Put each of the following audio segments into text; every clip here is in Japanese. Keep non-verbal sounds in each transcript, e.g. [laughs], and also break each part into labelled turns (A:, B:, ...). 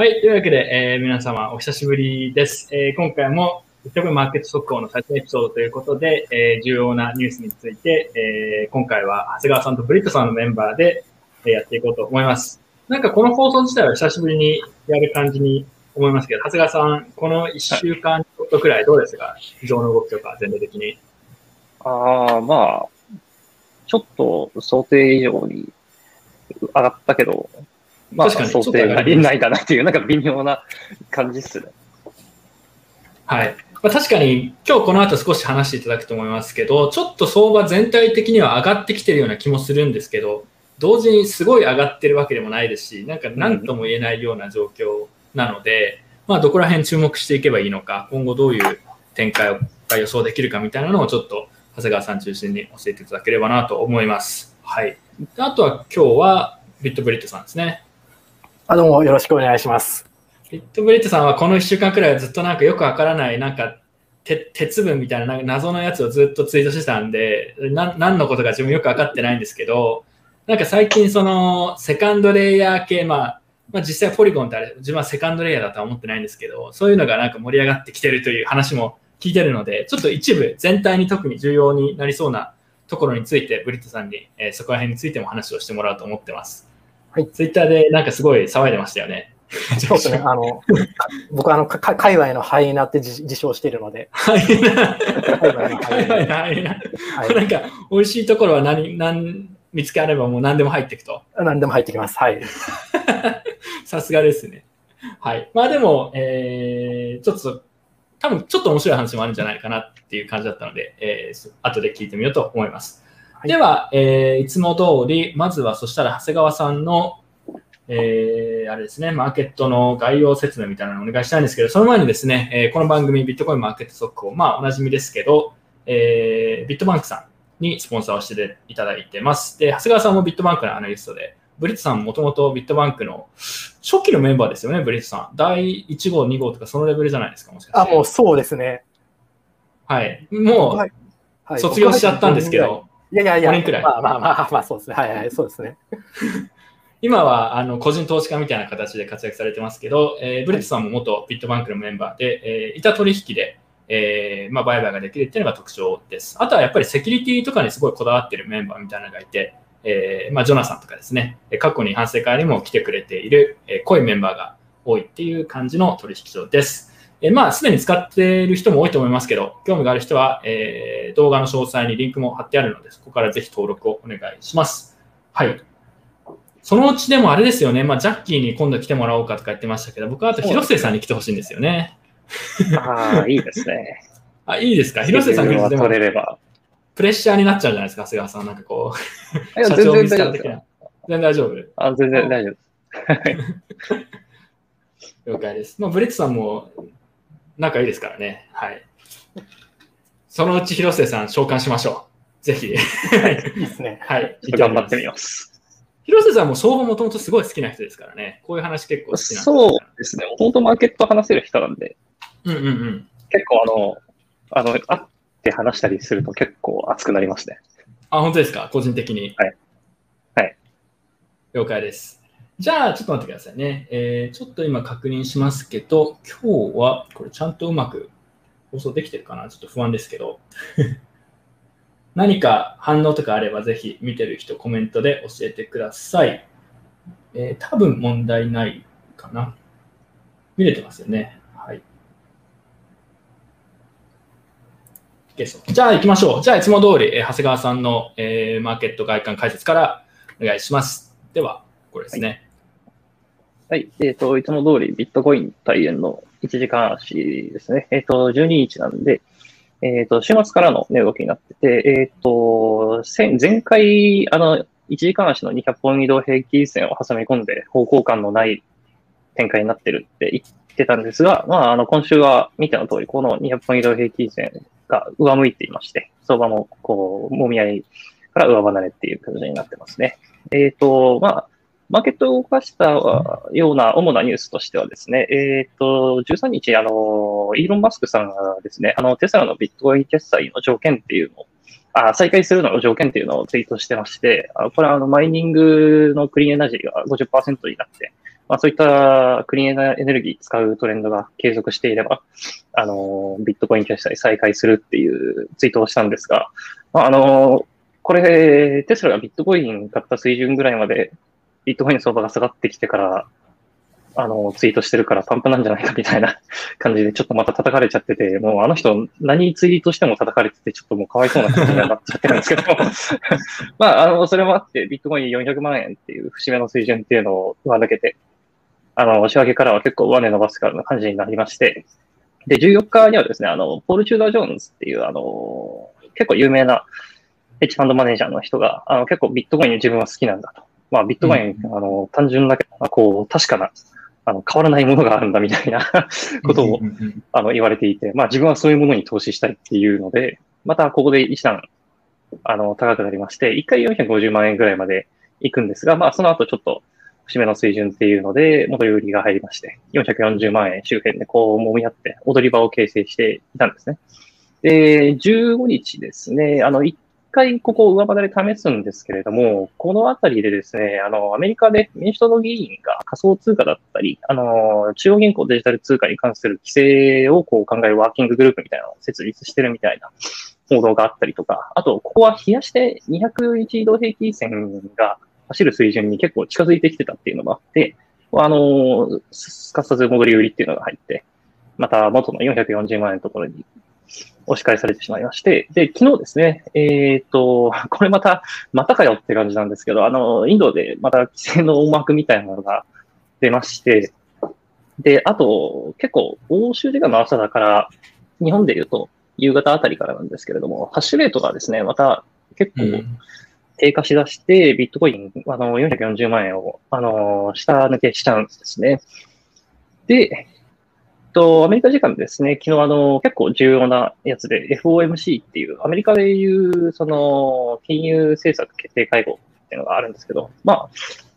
A: はい。というわけで、えー、皆様お久しぶりです。えー、今回もビットコインマーケット速報の最初のエピソードということで、えー、重要なニュースについて、えー、今回は長谷川さんとブリットさんのメンバーで、えー、やっていこうと思います。なんかこの放送自体は久しぶりにやる感じに思いますけど、長谷川さん、この1週間ちょっとくらいどうですか？市場の動きとか全体的に。
B: ああ、まあ、ちょっと想定以上に上がったけど、まあ、想定がないかなっていう、なんか微妙な感じっすね。
A: はい。まあ、確かに今日この後少し話していただくと思いますけど、ちょっと相場全体的には上がってきてるような気もするんですけど、同時にすごい上がってるわけでもないですし、なんか何とも言えないような状況なので、うん、まあどこら辺注目していけばいいのか、今後どういう展開が予想できるかみたいなのをちょっと長谷川さん中心に教えていただければなと思います。はい。あとは今日はビットブリットさんですね。
C: あどうもよろしくお願いします。
A: ビットブリットさんはこの1週間くらいはずっとなんかよくわからない、なんか鉄分みたいな謎のやつをずっとツイートしてたんで、な何のことか自分よく分かってないんですけど、なんか最近そのセカンドレイヤー系、まあ、まあ、実際ポリゴンってあれ、自分はセカンドレイヤーだとは思ってないんですけど、そういうのがなんか盛り上がってきてるという話も聞いてるので、ちょっと一部全体に特に重要になりそうなところについて、ブリットさんに、えー、そこら辺についても話をしてもらおうと思ってます。はい、ツイッターでなんかすごい騒いでましたよね。
C: そうですね。[laughs] あの、僕はあの、か界隈のハイナって自称しているので。ハイナ
A: 界隈のハイナ。なんか、美味しいところは何、何、見つけあればもう何でも入っていくと。
C: 何でも入ってきます。はい。[laughs]
A: さすがですね。はい。まあでも、えー、ちょっと、多分ちょっと面白い話もあるんじゃないかなっていう感じだったので、えー、後で聞いてみようと思います。はい、では、えー、いつも通り、まずはそしたら長谷川さんの、えー、あれですね、マーケットの概要説明みたいなのをお願いしたいんですけど、その前にですね、えー、この番組ビットコインマーケット速報、まあおなじみですけど、えー、ビットバンクさんにスポンサーをしていただいてます。で、長谷川さんもビットバンクのアナリストで、ブリットさんもともとビットバンクの初期のメンバーですよね、ブリットさん。第1号、2号とかそのレベルじゃないですか、もしかして。
C: あ、もうそうですね。
A: はい。もう、卒業しちゃったんですけど、
C: いやいやいや、年くらい。まあまあまあ、まあそうですね。はいはい、そうですね。[laughs]
A: 今はあの個人投資家みたいな形で活躍されてますけど、えー、ブレットさんも元ビットバンクのメンバーで、えー、板取引で、えーまあ、売買ができるっていうのが特徴です。あとはやっぱりセキュリティとかにすごいこだわってるメンバーみたいなのがいて、えーまあ、ジョナサンとかですね、過去に反省会にも来てくれている、えー、濃いメンバーが多いっていう感じの取引所です。えまあ、すでに使っている人も多いと思いますけど、興味がある人は、えー、動画の詳細にリンクも貼ってあるので、そこからぜひ登録をお願いします。はい。そのうちでもあれですよね、まあ、ジャッキーに今度来てもらおうかとか言ってましたけど、僕はあと広末さんに来てほしいんですよね。
B: ああ、いいですね。[laughs]
A: あ、いいですか？広末さん来るとでも、
B: れれば
A: プレッシャーになっちゃうじゃないですか、長谷川さん。なんかこ
B: う、社長な。
A: 全然大丈夫？
B: あ、全然大丈夫。[laughs]
A: 了解です。まあ、ブレッツさんも仲いいですからね。はい。そのうち広瀬さん召喚しましょう。ぜひ。[laughs] いい
C: ですね。
A: はい。
B: 頑張ってみます。
A: 広瀬さんも相場もともとすごい好きな人ですからね。こういう話結構好きな
B: そうですね。もともとマーケット話せる人なんで。
A: うんうんうん。
B: 結構あの、あの、会って話したりすると結構熱くなりますね。
A: あ、本当ですか？個人的に。
B: はい。はい。
A: 了解です。じゃあ、ちょっと待ってくださいね。えー、ちょっと今確認しますけど、今日はこれちゃんとうまく放送できてるかな？ちょっと不安ですけど。[laughs] 何か反応とかあればぜひ見てる人コメントで教えてください。えー、多分問題ないかな。見れてますよね。はい。じゃあ行きましょう。じゃあいつも通り、えー、長谷川さんの、えー、マーケット外観解説からお願いします。では、これですね。はい
B: はい。えっ、ー、と、いつも通りビットコイン対円の1時間足ですね。えっ、ー、と、12日なんで、えっ、ー、と、週末からの値動きになってて、えっ、と、前回、あの、1時間足の200本移動平均線を挟み込んで方向感のない展開になってるって言ってたんですが、まあ、あの、今週は見ての通り、この200本移動平均線が上向いていまして、相場も、こう、もみ合いから上離れっていう形になってますね。えっ、と、まあ、マーケットを動かしたような主なニュースとしてはですね、えっ、ー、と、13日、あの、イーロン・マスクさんがですね、あの、テスラのビットコイン決済の条件っていうのを、あ再開するのの条件っていうのをツイートしてまして、あこれはあのマイニングのクリーンエナジーが50%になって、まあ、そういったクリーンエネルギー使うトレンドが継続していれば、あの、ビットコイン決済再開するっていうツイートをしたんですが、まあ、あの、これ、テスラがビットコイン買った水準ぐらいまで、ビットコイン相場が下がってきてから、あの、ツイートしてるからパンプなんじゃないかみたいな [laughs] 感じで、ちょっとまた叩かれちゃってて、もうあの人何ツイートしても叩かれてて、ちょっともうかわいそうな感じになっちゃってるんですけど、[laughs] まあ、あの、それもあって、ビットコイン400万円っていう節目の水準っていうのを上抜けて、あの、仕上げからは結構上値伸ばすからの感じになりまして、で、14日にはですね、あの、ポール・チューダー・ジョーンズっていう、あの、結構有名なヘッジファンドマネージャーの人が、あの、結構ビットコイン自分は好きなんだと。まあ、ビットコイン、うん、あの、単純だけど、こう、確かな、あの、変わらないものがあるんだみたいなことを、あの、言われていて、まあ、自分はそういうものに投資したいっていうので、またここで一段、あの、高くなりまして、1回450万円ぐらいまで行くんですが、まあ、その後ちょっと、節目の水準っていうので、戻り売りが入りまして、440万円周辺でこう揉み合って踊り場を形成していたんですね。で、15日ですね、あの、一回ここ上離れ試すんですけれども、このあたりでですね、あの、アメリカで民主党の議員が仮想通貨だったり、あの、中央銀行デジタル通貨に関する規制をこう考えるワーキンググループみたいなのを設立してるみたいな報道があったりとか、あと、ここは冷やして201移動平均線が走る水準に結構近づいてきてたっていうのもあって、あの、すかさず戻り売りっていうのが入って、また元の440万円のところに押し返されてしまいまして、で、昨日ですね、えっ、ー、と、[laughs] これまた、またかよって感じなんですけど、あの、インドでまた規制の大幕みたいなのが出まして、で、あと、結構、欧州時間の朝だから、日本で言うと、夕方あたりからなんですけれども、ハッシュレートがですね、また結構、低下しだして、ビットコイン、あの、440万円を、あの、下抜けしたんですね。で、と、アメリカ時間ですね、昨日あの、結構重要なやつで FOMC っていう、アメリカでいう、その、金融政策決定会合っていうのがあるんですけど、まあ、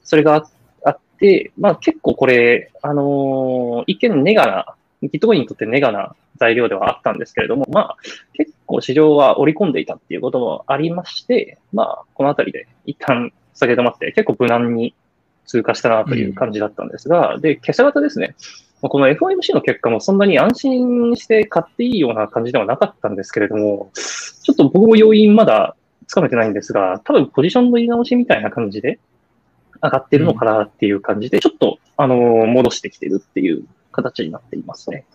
B: それがあって、まあ結構これ、あの一見ネガな、ビットインにとってネガな材料ではあったんですけれども、まあ、結構市場は織り込んでいたっていうこともありまして、まあ、このあたりで一旦下げ止まって、結構無難に通過したなという感じだったんですが、うん、で、今朝方ですね、この FOMC の結果もそんなに安心して買っていいような感じではなかったんですけれども、ちょっと僕も要因まだつかめてないんですが、多分ポジションの入れ直しみたいな感じで上がってるのかなっていう感じで、ちょっと、あの、戻してきてるっていう形になっていますね。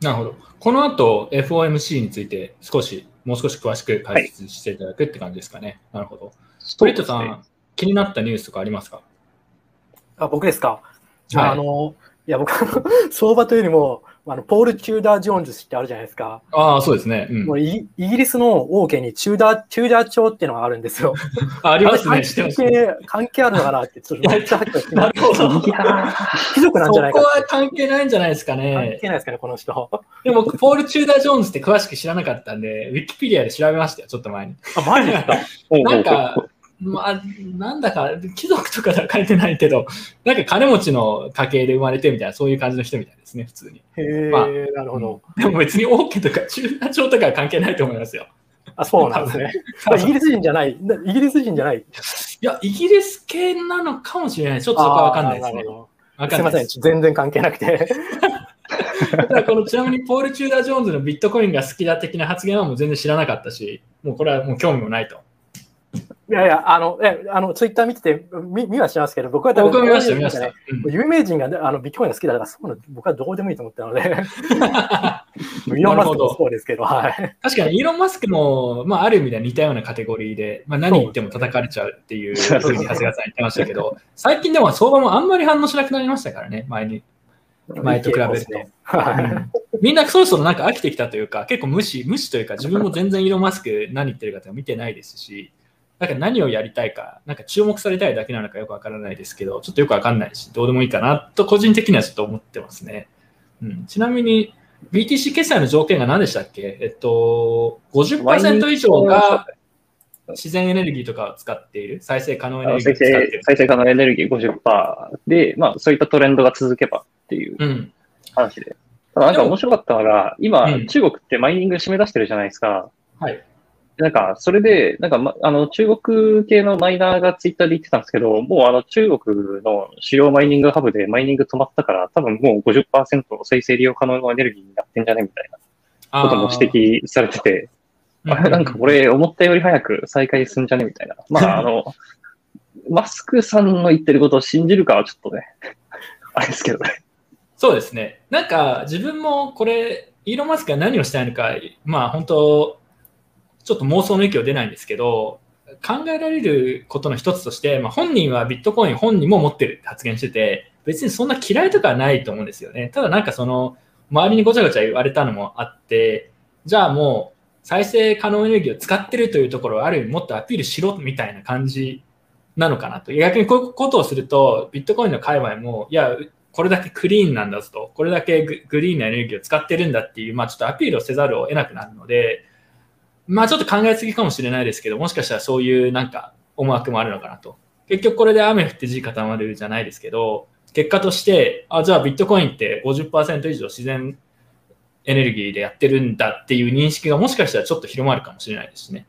A: なるほど。この後、FOMC について少し、もう少し詳しく解説していただくって感じですかね。はい、なるほど。ストリートさん、ね、気になったニュースとかありますか？
C: あ僕ですか、はい、あの、いや、僕、[laughs] 相場というよりも、あのポール・チューダー・ジョーンズってあるじゃないですか。
A: ああ、そうですね。
C: うん、もうイギリスの王家にチューダー、チューダー朝っていうのがあるんですよ。
A: あ [laughs] ありますね。
C: 関係関係あるのかなって、ちょっとめっちゃ
A: ってなるほど。
C: 貴族なんじゃないか。
A: そこは関係ないんじゃないですかね。
C: 関係ないですかね、この人。
A: でも、ポール・チューダー・ジョーンズって詳しく知らなかったんで、ウィキペディアで調べましたよ、ちょっと前に。
C: あ、前ですか？[laughs]
A: なんか、まあ、なんだか、貴族とかでは書いてないけど、なんか金持ちの家系で生まれてみたいな、そういう感じの人みたいですね、普通に。
C: へえ、まあ、なるほど。
A: でも別に王家とか中華朝とかは関係ないと思いますよ。
C: あ、そうなんですね。[laughs] イギリス人じゃない。イギリス人じゃない。い
A: や、イギリス系なのかもしれない。ちょっとそこはわかんないですね。
C: すみません、全然関係なくて。[laughs]
A: このちなみにポール・チューダー・ジョーンズのビットコインが好きだ的な発言はもう全然知らなかったし、もうこれはもう興味もないと。
C: いやいや、あの、え、あの、ツイッター見てて、見見はしますけど、僕は
A: 僕は見ました、見ました。
C: 有名人があのビットコインが好きだから、そうの僕はどうでもいいと思ったので、[laughs] イーロン・マスクもそうですけど、はい。
A: 確かに、イーロン・マスクも、まあ、ある意味では似たようなカテゴリーで、まあ、何言っても叩かれちゃうっていう [laughs] ふうに長谷川さん言ってましたけど、最近でも相場もあんまり反応しなくなりましたからね、前に。前と比べると。みんなそろそろなんか飽きてきたというか、結構無視、無視というか、自分も全然イーロン・マスク何言ってるかとか見てないですし、なんか何をやりたいか、なんか注目されたいだけなのかよくわからないですけど、ちょっとよくわかんないし、どうでもいいかなと個人的にはちょっと思ってますね。うん、ちなみに、BTC 決済の条件が何でしたっけ？えっと、50%以上が自然エネルギーとかを使っている、再生可能エネルギーを使っている。
B: 再生可能エネルギー50%で、まあそういったトレンドが続けばっていう話で。うん、ただなんか面白かったのが、今、中国ってマイニング締め出してるじゃないですか。
A: はい。
B: なんか、それで、なんか、ま、あの、中国系のマイナーがツイッターで言ってたんですけど、もうあの、中国の主要マイニングハブでマイニング止まったから、多分もう50%生成利用可能なエネルギーになってんじゃねみたいなことも指摘されてて、あれなんかこれ思ったより早く再開すんじゃねみたいな。まあ、あの、[laughs] マスクさんの言ってることを信じるかはちょっとね、[laughs] あれですけどね。
A: そうですね。なんか自分もこれ、イーロン・マスクが何をしたいのか、まあ本当、ちょっと妄想の域を出ないんですけど、考えられることの一つとして、まあ、本人はビットコイン本人も持ってるって発言してて、別にそんな嫌いとかはないと思うんですよね。ただなんかその、周りにごちゃごちゃ言われたのもあって、じゃあもう再生可能エネルギーを使ってるというところをある意味もっとアピールしろみたいな感じなのかなと。逆にこういうことをすると、ビットコインの界隈も、いや、これだけクリーンなんだぞと、これだけグリーンなエネルギーを使ってるんだっていう、まあちょっとアピールをせざるを得なくなるので、まあちょっと考えすぎかもしれないですけど、もしかしたらそういうなんか思惑もあるのかなと。結局これで雨降って地固まるじゃないですけど、結果として、あ、じゃあビットコインって50%以上自然エネルギーでやってるんだっていう認識がもしかしたらちょっと広まるかもしれないですしね。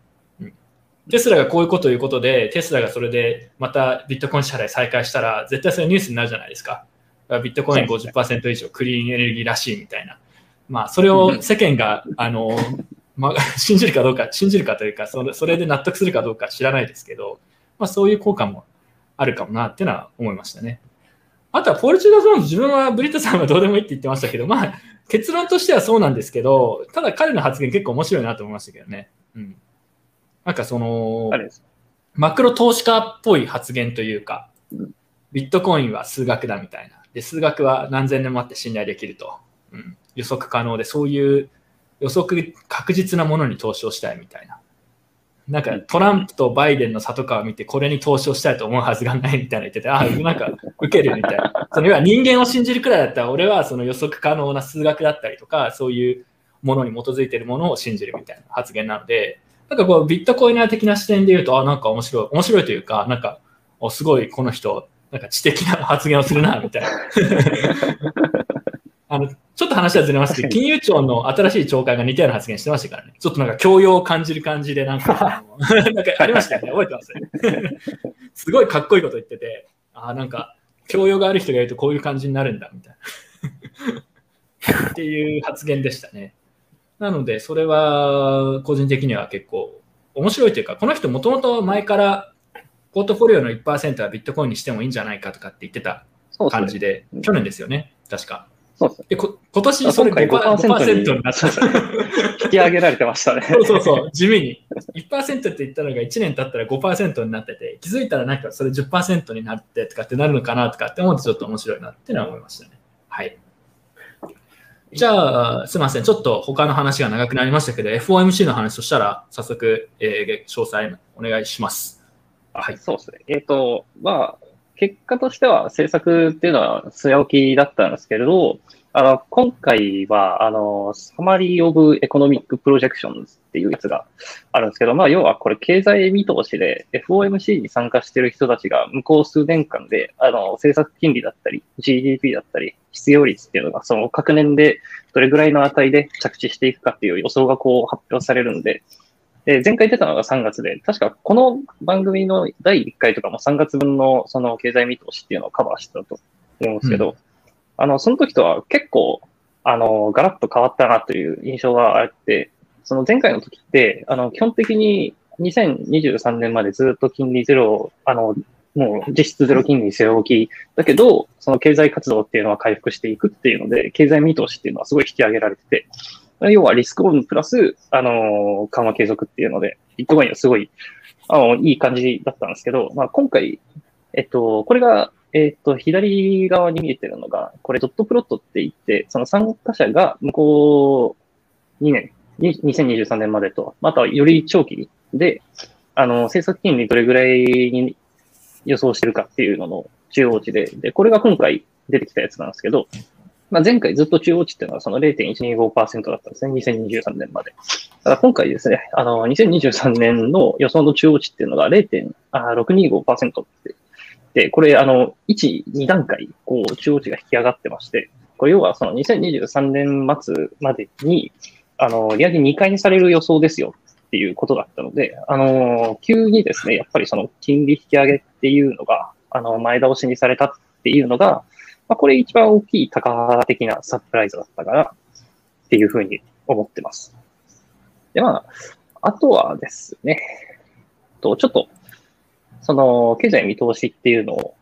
A: テスラがこういうことを言うことで、テスラがそれでまたビットコイン支払い再開したら、絶対それニュースになるじゃないですか。ビットコイン50%以上クリーンエネルギーらしいみたいな。まあ、それを世間が、あの、まあ、[laughs] 信じるかどうか、信じるかというか、それそれで納得するかどうか知らないですけど、まあ、そういう効果もあるかもなっていうのは思いましたね。あとは、ポルチューダゾーン自分はブリットさんはどうでもいいって言ってましたけど、まあ、結論としてはそうなんですけど、ただ彼の発言結構面白いなと思いましたけどね。うん。なんかその、マクロ投資家っぽい発言というか、ビットコインは数学だみたいな。で、数学は何千年もあって信頼できると。うん、予測可能で、そういう予測確実なものに投資をしたいみたいな。なんかトランプとバイデンの里川を見てこれに投資をしたいと思うはずがないみたいな言ってて、ああ、[laughs] なんか受けるみたいな。その要は人間を信じるくらいだったら俺はその予測可能な数学だったりとか、そういうものに基づいているものを信じるみたいな発言なので、なんかこうビットコイナー的な視点で言うと、あ、なんか面白い、面白いというか、なんか、おすごいこの人、なんか知的な発言をするな、みたいな。[laughs] あの、ちょっと話はずれますけど、金融庁の新しい長官が似たような発言してましたからね。ちょっとなんか教養を感じる感じで、なんか、[laughs] なんかありましたよね。覚えてますすごいかっこいいこと言ってて、あなんか、教養がある人がいるとこういう感じになるんだ、みたいな。っていう発言でしたね。なので、それは個人的には結構面白いというか、この人もともと前からポートフォリオの1%はビットコインにしてもいいんじゃないかとかって言ってた感じで、去年ですよね、確か。
B: そうです
A: で今年それ 5%, 5になっちゃった。
B: 引き上げられてましたね。[laughs]
A: そうそうそう、地味に。1%って言ったのが1年経ったら5%になってて、気づいたらなんかそれ10%になってとかってなるのかなとかって思うとちょっと面白いなっていうのは思いましたね。はい。じゃあ、すみません。ちょっと他の話が長くなりましたけど、FOMC の話としたら、早速、えー、詳細お願いします。
B: はい。そうですね。えっ、ー、と、まあ、結果としては政策っていうのは据え置きだったんですけれど、あの、今回は、あの、 Summary of Economic Projections っていうやつがあるんですけど、まあ、要はこれ経済見通しで FOMC に参加してる人たちが向こう数年間で、あの、政策金利だったり、GDP だったり、失業率っていうのが、その各年でどれぐらいの値で着地していくかっていう予想がこう発表されるんで、で、前回出たのが3月で、確かこの番組の第1回とかも3月分のその経済見通しっていうのをカバーしてたと思うんですけど、うん、あの、その時とは結構、あの、ガラッと変わったなという印象があって、その前回の時って、あの、基本的に2023年までずっと金利ゼロ、あの、もう実質ゼロ金利据え置きだけど、その経済活動っていうのは回復していくっていうので、経済見通しっていうのはすごい引き上げられてて、要はリスクオンプラス、あの緩和継続っていうので、ビットコインはすごい、あの、いい感じだったんですけど、まあ、今回、えっと、これが、えっと、左側に見えてるのが、これドットプロットって言って、その参加者が向こう2年、2023年までと、またはより長期で、あの、政策金利どれぐらいに予想してるかっていうのの中央値で、で、これが今回出てきたやつなんですけど、まあ、前回ずっと中央値っていうのはその0.125%だったんですね、2023年まで。ただ今回ですね、あの、2023年の予想の中央値っていうのが0.625%って、で、これ、あの、1、2段階、こう、中央値が引き上がってまして、これ要はその2023年末までに、あの、利上げ2回にされる予想ですよっていうことだったので、あの、急にですね、やっぱりその金利引き上げっていうのが、あの、前倒しにされたっていうのが、まあ、これ一番大きい高幅的なサプライズだったかなっていうふうに思ってます。で、まあ、あとはですね、と、ちょっと、その、経済見通しっていうのを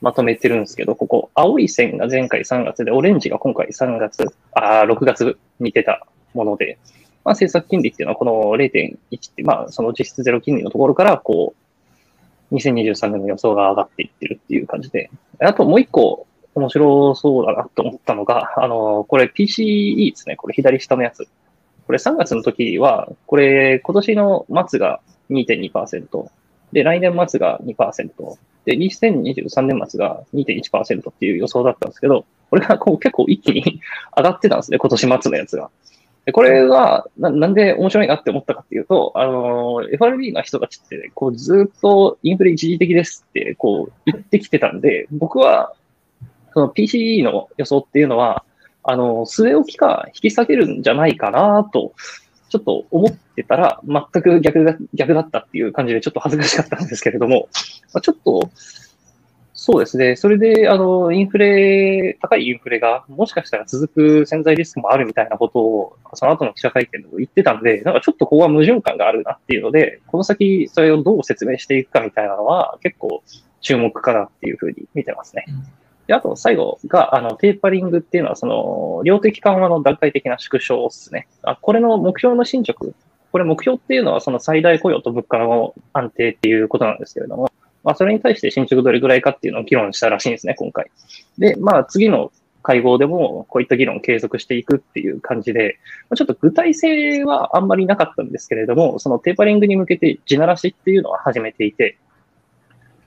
B: まとめてるんですけど、ここ、青い線が前回3月で、オレンジが今回3月、あ6月に出たもので、まあ、政策金利っていうのはこの0.1って、まあ、その実質ゼロ金利のところから、こう、2023年の予想が上がっていってるっていう感じで、あともう一個面白そうだなと思ったのが、あの、これ PCE ですね。これ左下のやつ。これ3月の時は、これ今年の末が2.2%、で、来年末が2%、で、2023年末が2.1%っていう予想だったんですけど、これがこう結構一気に [laughs] 上がってたんですね、今年末のやつが。でこれがな、なんで面白いなって思ったかっていうと、あの、FRB の人たちって、こうずっとインフレ一時的ですって、こう言ってきてたんで、僕は、その PCE の予想っていうのは、あの、据え置きか引き下げるんじゃないかなとちょっと思ってたら、全く逆だ逆だったっていう感じで、ちょっと恥ずかしかったんですけれども、まあ、ちょっと、そうですね。それで、あの、インフレ、高いインフレがもしかしたら続く潜在リスクもあるみたいなことを、その後の記者会見でも言ってたんで、なんかちょっとここは矛盾感があるなっていうので、この先それをどう説明していくかみたいなのは結構注目かなっていうふうに見てますね。で、あと最後が、あの、テーパリングっていうのは、その、量的緩和の段階的な縮小ですね。あ、これの目標の進捗。これ目標っていうのは、その最大雇用と物価の安定っていうことなんですけれども、まあ、それに対して進捗どれぐらいかっていうのを議論したらしいんですね、今回。で、まあ、次の会合でも、こういった議論を継続していくっていう感じで、ちょっと具体性はあんまりなかったんですけれども、そのテーパリングに向けて地ならしっていうのは始めていて、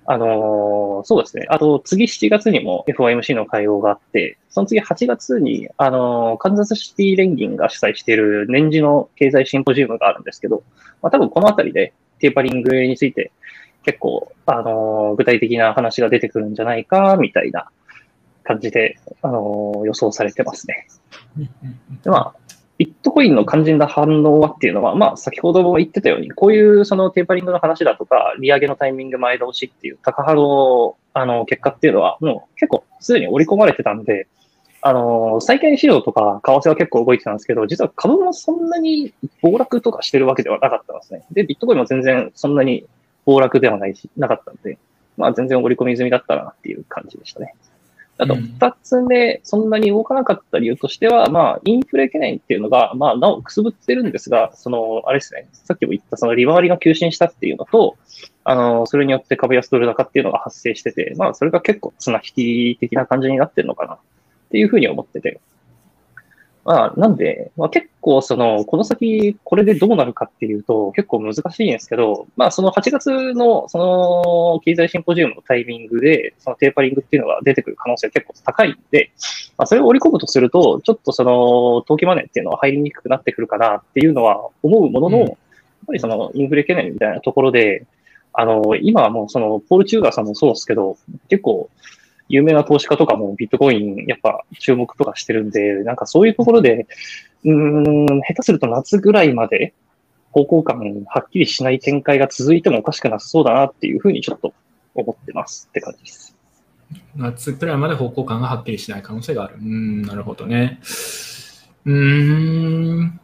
B: あのー、そうですね。あと、次7月にも FOMC の会合があって、その次8月に、あのー、カンザスシティ連銀が主催している年次の経済シンポジウムがあるんですけど、まあ、多分このあたりでテーパリングについて結構、あのー、具体的な話が出てくるんじゃないか、みたいな感じで、あの予想されてますね。でまあ、ビットコインの肝心な反応はっていうのは、まあ、先ほども言ってたように、こういうそのテーパリングの話だとか、利上げのタイミング前倒しっていう高波のあの結果っていうのは、もう結構すでに織り込まれてたんで、あの、債券市場とか為替は結構動いてたんですけど、実は株もそんなに暴落とかしてるわけではなかったんですね。で、ビットコインも全然そんなに暴落ではないし、なかったんで、まあ全然織り込み済みだったなっていう感じでしたね。あと、二つ目、そんなに動かなかった理由としては、まあ、インフレ懸念っていうのが、まあ、なおくすぶってるんですが、その、あれですね、さっきも言った、その利回りが急進したっていうのと、あの、それによって株安ドル高っていうのが発生してて、まあ、それが結構綱引き的な感じになってるのかなっていうふうに思ってて。まあ、なんで、まあ、結構その、この先これでどうなるかっていうと結構難しいんですけど、まあその8月のその経済シンポジウムのタイミングで、そのテーパリングっていうのが出てくる可能性は結構高いんで、まあそれを織り込むとすると、ちょっとその、投機マネーっていうのは入りにくくなってくるかなっていうのは思うものの、うん、やっぱりそのインフレ懸念みたいなところで、あの、今はもうその、ポール・チューガーさんもそうですけど、結構、有名な投資家とかもビットコインやっぱ注目とかしてるんで、なんかそういうところで、うん、下手すると夏ぐらいまで方向感はっきりしない展開が続いてもおかしくなさそうだなっていうふうにちょっと思ってますって感じです。
A: 夏くらいまで方向感がはっきりしない可能性がある。うん、なるほどね。うん。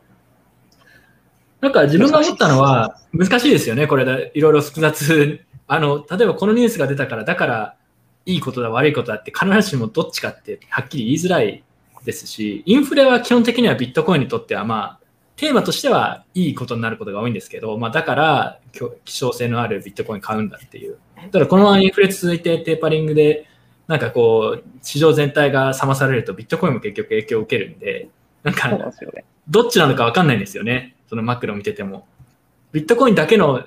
A: なんか自分が思ったのは難しいですよね、これでいろいろ複雑。あの、例えばこのニュースが出たから、だからいいことだ悪いことだって必ずしもどっちかってはっきり言いづらいですし、インフレは基本的にはビットコインにとってはまあ、テーマとしてはいいことになることが多いんですけど、まあ、だから希少性のあるビットコイン買うんだっていう。ただこのままインフレ続いてテーパリングでなんかこう市場全体が冷まされるとビットコインも結局影響を受けるんで、なんかどっちなのか分かんないんですよね。そのマクロ見てても。ビットコインだけの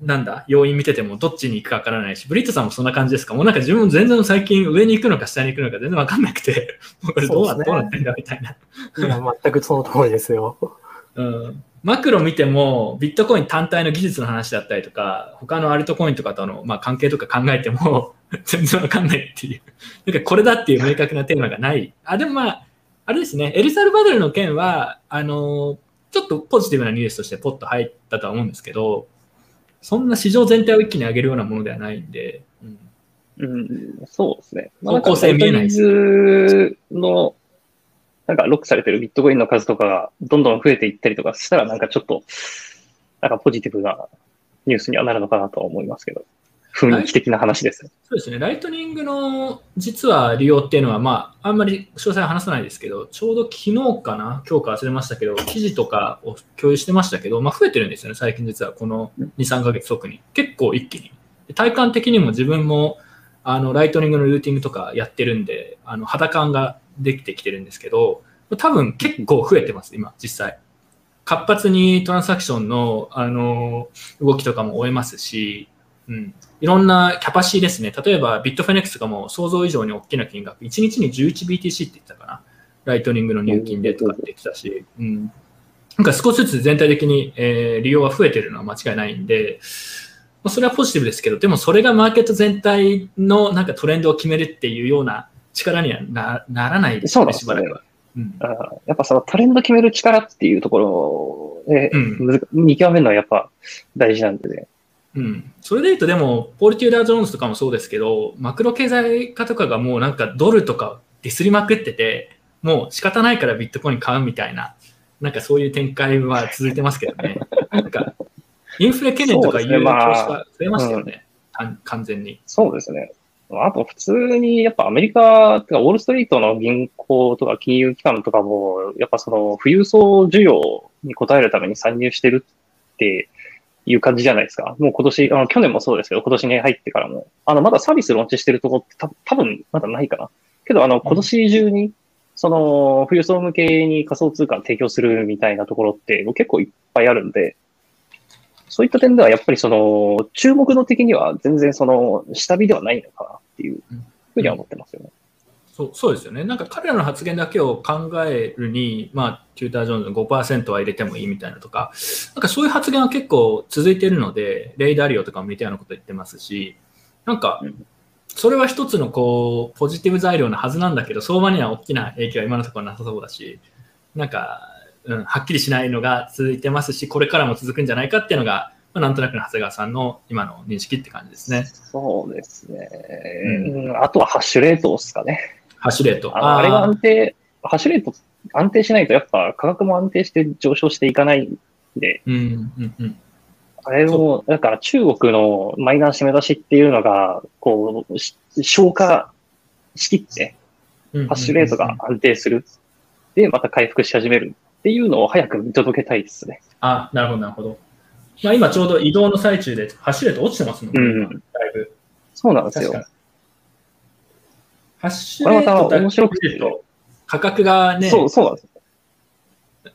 A: なんだ、要因見ててもどっちに行くかわからないし、ブリットさんもそんな感じですか？もうなんか自分も全然最近上に行くのか下に行くのか全然わかんなくて、も [laughs] うこれどうな,、ね、どうなってんだみたいな。
C: いや、全くその通りですよ。[laughs]
A: うん。マクロ見ても、ビットコイン単体の技術の話だったりとか、他のアルトコインとかとの、まあ、関係とか考えても、[laughs] 全然わかんないっていう。なんかこれだっていう明確なテーマがない。あ、でもまあ、あれですね、エルサルバドルの件は、あの、ちょっとポジティブなニュースとしてポッと入ったとは思うんですけど、そんな市場全体を一気に上げるようなものではないんで、うん
B: うん、そうですね。
A: 方向性見えないです
B: です。の、なんかロックされてるビットコインの数とかがどんどん増えていったりとかしたら、なんかちょっと、なんかポジティブなニュースにはなるのかなとは思いますけど、雰囲気的な話です。
A: そうですね、ライトニングの実は利用っていうのは、まあ、あんまり詳細は話さないですけど、ちょうど昨日かな、今日か忘れましたけど、記事とかを共有してましたけど、まあ、増えてるんですよね、最近実はこの2、3ヶ月特に。結構一気に。体感的にも自分もあのライトニングのルーティングとかやってるんで、あの肌感ができてきてるんですけど、多分結構増えてます、今、実際。活発にトランザクションのあの動きとかも追えますし、うん、いろんなキャパシティですね。例えば、 Bitfinex とかも想像以上に大きな金額、1日に 11BTC って言ってたかな。ライトニングの入金でとかって言ってたし、うん。なんか少しずつ全体的に、えー利用が増えてるのは間違いないんで、まあ、それはポジティブですけど、でもそれがマーケット全体のなんかトレンドを決めるっていうような力にはなならないですよね、しばらくは。うん
B: あーやっぱそのトレンド決める力っていうところで、
A: うん
B: 見極めるのはやっぱ大事なんでね。
A: うん、それで言うと、でも、ポール・テューダー・ジョーンズとかもそうですけど、マクロ経済家とかがもうなんかドルとかディスりまくってて、もう仕方ないからビットコイン買うみたいな、なんかそういう展開は続いてますけどね。なんか、インフレ懸念とかいう投資が増えましたよね、完完全に。
B: そうですね。あと普通にやっぱアメリカ、てかウォールストリートの銀行とか金融機関とかも、やっぱその富裕層需要に応えるために参入してるっていう感じじゃないですか。もう今年、あの去年もそうですけど、今年に入ってからも、あのまだサービスローンチしてるとこってた多分まだないかな。けどあの今年中に、その富裕層向けに仮想通貨を提供するみたいなところってもう結構いっぱいあるんで、そういった点ではやっぱりその注目度的には全然その下火ではないのかなっていうふうには思ってますよね。
A: そうそうですよね。なんか彼らの発言だけを考えるに、まあ、テューター・ジョーンズの5%は入れてもいいみたいなとか、なんかそういう発言は結構続いているので、レイダリオとかも似たようなこと言ってますし、なんか
B: うん、
A: それは一つのこう、ポジティブ材料のはずなんだけど、相場には大きな影響は今のところなさそうだし、なんか、うん、はっきりしないのが続いてますし、これからも続くんじゃないかっていうのが、まあ、なんとなくの長谷川さんの今の認識って感じですね。
B: そうですね。
A: う
B: うんあとはハッシュレートですかね。
A: ハッシュレート。
B: あのあれが
A: ー
B: 安定、ハッシュレート安定しないとやっぱ価格も安定して上昇していかないんで、
A: うん、うん、うん。
B: あれも、だから中国のマイナー締め出しっていうのが、こう、し消化しきって、
A: うん
B: ハッシュレートが安定する。で、また回復し始めるっていうのを早く見届けたいですね。
A: あ、なるほど、なるほど。まあ、今ちょうど移動の最中で、ハッシュレート落ちてますもんね、
B: うん
A: 今だいぶ。
B: そうなんですよ。
A: ハッシュレートだけ見ると、価格がね、
B: そう、そうなんですよ。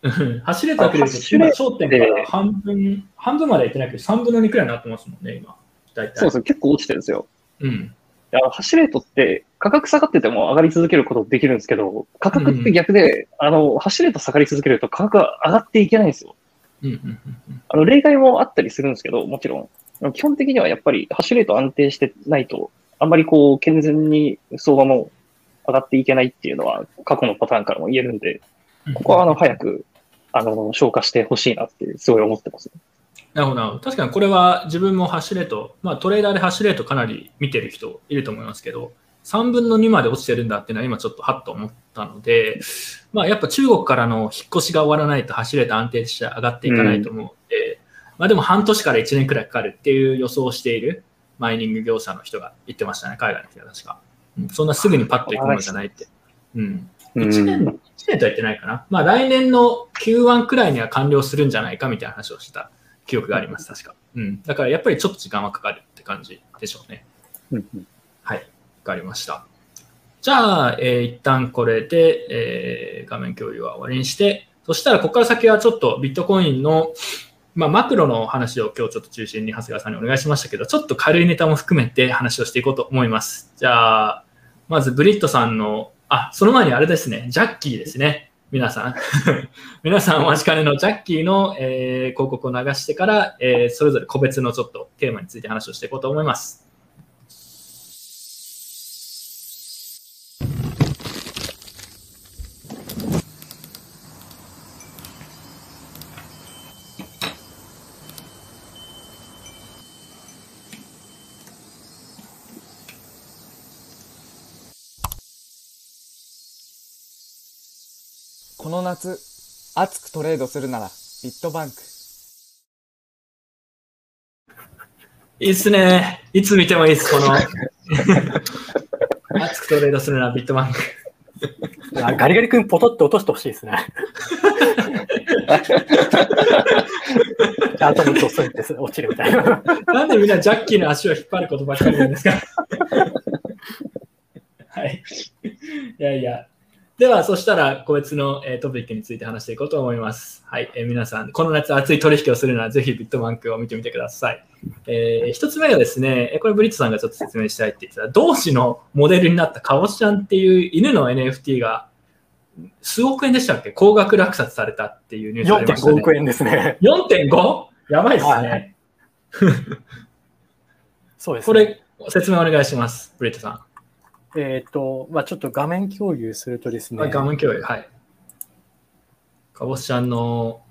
A: うんハッシュレートだけ見ると、
B: ハッシュレ
A: 今、焦点から半分、半分までいってないけど、3分の2くらいになってますもんね、今。大体。
B: そうです結構落ちてるんですよ。
A: うん。
B: いや、ハッシュレートって価格下がってても上がり続けることできるんですけど、価格って逆で、あの、ハッシュレート下がり続けると価格が上がっていけないんですよ。
A: うんうんうんうん
B: あの、例外もあったりするんですけど、もちろん。基本的にはやっぱりハッシュレート安定してないと、あんまりこう、健全に相場も上がっていけないっていうのは過去のパターンからも言えるんで、
A: うん。
B: ここはあの、早く、あの、消化してほしいなってすごい思ってます。
A: なるほどなるほど。確かにこれは自分もハッシュレート、まあトレーダーでハッシュレートかなり見てる人いると思いますけど、3分の2まで落ちてるんだっていうのは今ちょっとハッと思ったので、まあやっぱ中国からの引っ越しが終わらないとハッシュレート安定して上がっていかないと思うので、まあでも半年から1年くらいかかるっていう予想をしているマイニング業者の人が言ってましたね、海外の人が確か。うんそんなすぐにパッと行くものじゃないって。うん。
B: うん
A: 1年、一年とは言ってないかな。まあ来年の Q1 くらいには完了するんじゃないかみたいな話をした記憶があります、確か。うん。だからやっぱりちょっと時間はかかるって感じでしょうね。はい。わかりました。じゃあ、えー一旦これで、えー画面共有は終わりにして、そしたらここから先はちょっとビットコインの、まあ、マクロの話を今日ちょっと中心に長谷川さんにお願いしましたけど、ちょっと軽いネタも含めて話をしていこうと思います。じゃあ、まずブリットさんの、あ、その前にあれですね、ジャッキーですね。皆さん。[laughs] 皆さんお待ちかねのジャッキーの、えー広告を流してから、えーそれぞれ個別のちょっとテーマについて話をしていこうと思います。
D: 熱くトレードするなら、ビットバンク。
A: いいっすね。いつ見てもいいっす、この。[laughs] 熱くトレードするならビットバンク。
C: あガリガリ君ポトッと落としてほしいですね。[laughs] あともっと遅いです。落ちるみたいな。
A: なんでみんなジャッキーの足を引っ張ることばっかり言うんですか [laughs] はい。いやいや。では、そしたら、個別の、えートピックについて話していこうと思います。はい。えー皆さん、この夏熱い取引をするなら、ぜひビットバンクを見てみてください。えー一つ目がですね、えーこれブリッツさんがちょっと説明したいって言ってた、同志のモデルになったカボスちゃんっていう犬の NFT が、数億円でしたっけ？高額落札されたっていうニュースがありました
C: 4.5
A: ね。
C: 億円ですね。
A: 4.5? やばいですね。
C: はい [laughs] そうです、ね。
A: これ、説明お願いします、ブリットさん。
C: えっ、と、まあちょっと画面共有するとですね。
A: あ画面共有、はい。かぼすちゃんの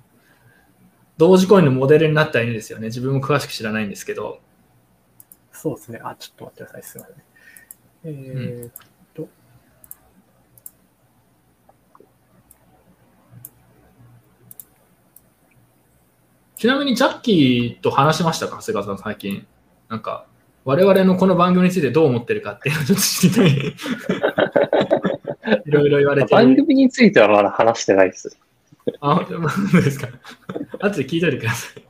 A: 同時コインのモデルになった犬ですよね。自分も詳しく知らないんですけど。
C: そうですね。あ、ちょっと待ってください。すみません。えーっと、
A: ちなみにジャッキーと話しましたか？長谷川さん、最近。なんか、我々のこの番組についてどう思ってるかっていうのをちょっと知りたい。[laughs] いろいろ言われて
B: 番
A: る。
B: 組についてはまだ話してないです。
A: あ、本当ですか。後で聞いといてください。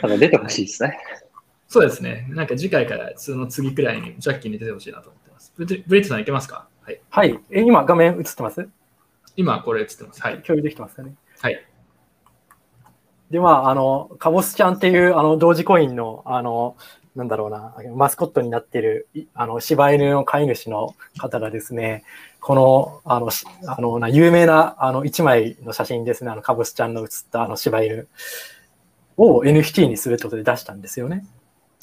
B: ただ出てほしいですね。
A: そうですね。なんか次回からその次くらいにジャッキーに出てほしいなと思ってます。ブリットさんいけますか？はい。
C: はい。え今画面映ってます？
A: 今これ映ってます。はい。
C: 共有できてますかね。
A: はい。
C: で、まあ、あの、カボスちゃんっていう、あの、同時コインの、あの、なんだろうな、マスコットになってる、いあの、柴犬の飼い主の方がですね、この、あの、しあの、な有名な、あの、一枚の写真ですね、あの、カボスちゃんの写った、あの、柴犬を NFT にするってことで出したんですよね。